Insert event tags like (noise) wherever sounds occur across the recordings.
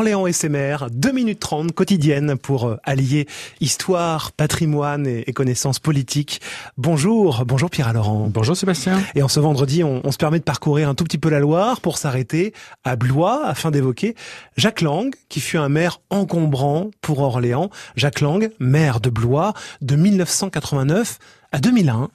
Orléans et ses maires, 2 minutes 30 quotidienne pour euh, allier histoire, patrimoine et, connaissances politiques. Bonjour, bonjour Pierre Laurent. Bonjour Sébastien. Et en ce vendredi, on, on, se permet de parcourir un tout petit peu la Loire pour s'arrêter à Blois afin d'évoquer Jacques Lang, qui fut un maire encombrant pour Orléans. Jacques Lang, maire de Blois de 1989 à 2001.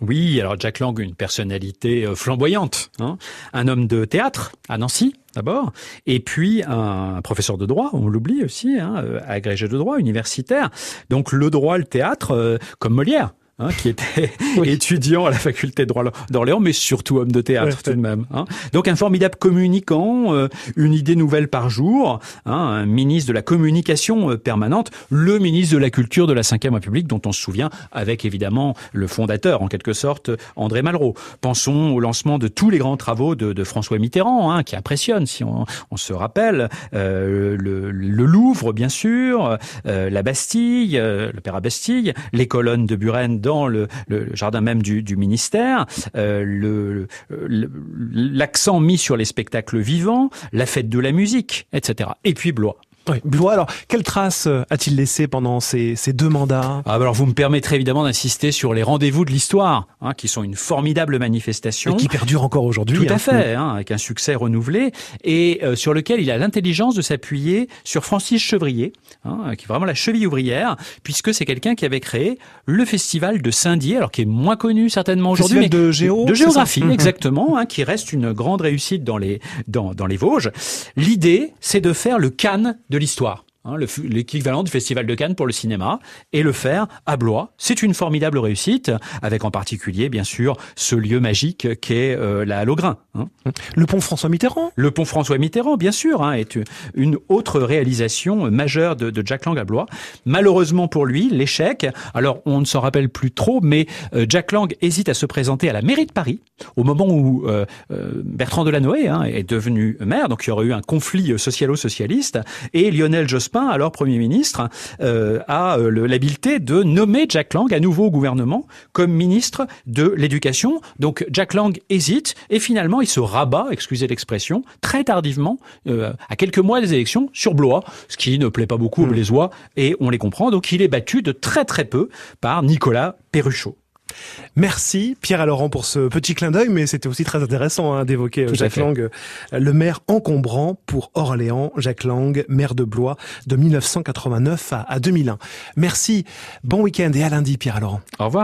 Oui, alors Jack Lang, une personnalité euh, flamboyante, hein. un homme de théâtre à Nancy d'abord, et puis un professeur de droit, on l'oublie aussi, hein, euh, agrégé de droit universitaire. Donc le droit, le théâtre, euh, comme Molière. Hein, qui était (laughs) étudiant à la faculté de droit d'Orléans, mais surtout homme de théâtre tout de même. Hein. Donc un formidable communicant, euh, une idée nouvelle par jour, hein, un ministre de la communication euh, permanente, le ministre de la culture de la Ve République, dont on se souvient avec évidemment le fondateur, en quelque sorte, André Malraux. Pensons au lancement de tous les grands travaux de, de François Mitterrand, hein, qui impressionne, si on, on se rappelle, euh, le, le, Louvre, bien sûr, euh, la Bastille, euh, l'Opéra Bastille, les colonnes de Buren dans le, jardin même du, ministère, euh, l'accent mis sur les spectacles vivants, la fête de la musique, etc. Et puis Blois. Oui. Blois, alors, quelle trace euh, a-t-il laissé pendant ces, ces deux mandats? Ah, bah Alors, vous me permettrez évidemment d'insister sur les rendez-vous de l'histoire, hein, qui sont une formidable manifestation. Et qui perdure encore aujourd'hui. Tout à hein. fait, hein, avec un succès renouvelé, et euh, sur lequel il a l'intelligence de s'appuyer sur Francis Chevrier, hein, qui est vraiment la cheville ouvrière, puisque c'est quelqu'un qui avait créé le festival de Saint-Dié, alors qui est moins connu certainement aujourd'hui. mais de géo De géographie, mhm. exactement, hein, qui reste une grande réussite dans les, dans, dans les Vosges. L'idée, c'est de faire le Cannes de l'histoire. Hein, l'équivalent du Festival de Cannes pour le cinéma, et le faire à Blois. C'est une formidable réussite, avec en particulier, bien sûr, ce lieu magique qu'est euh, la Halograin. Hein. Le pont François Mitterrand Le pont François Mitterrand, bien sûr, hein, est une autre réalisation majeure de, de, Jack Lang à Blois. Malheureusement pour lui, l'échec, alors on ne s'en rappelle plus trop, mais euh, Jack Lang hésite à se présenter à la mairie de Paris, au moment où euh, Bertrand Delanoë hein, est devenu maire, donc il y aurait eu un conflit socialo-socialiste, et Lionel Jospin alors Premier ministre, euh, a euh, l'habileté de nommer Jack Lang à nouveau au gouvernement comme ministre de l'Éducation. Donc Jack Lang hésite et finalement il se rabat, excusez l'expression, très tardivement, euh, à quelques mois des élections, sur Blois, ce qui ne plaît pas beaucoup aux hmm. Blésois et on les comprend. Donc il est battu de très très peu par Nicolas Perruchot. Merci Pierre Laurent pour ce petit clin d'œil, mais c'était aussi très intéressant hein, d'évoquer euh, Jacques Lang, euh, le maire encombrant pour Orléans, Jacques Lang, maire de Blois de 1989 à, à 2001. Merci, bon week-end et à lundi Pierre Laurent. Au revoir.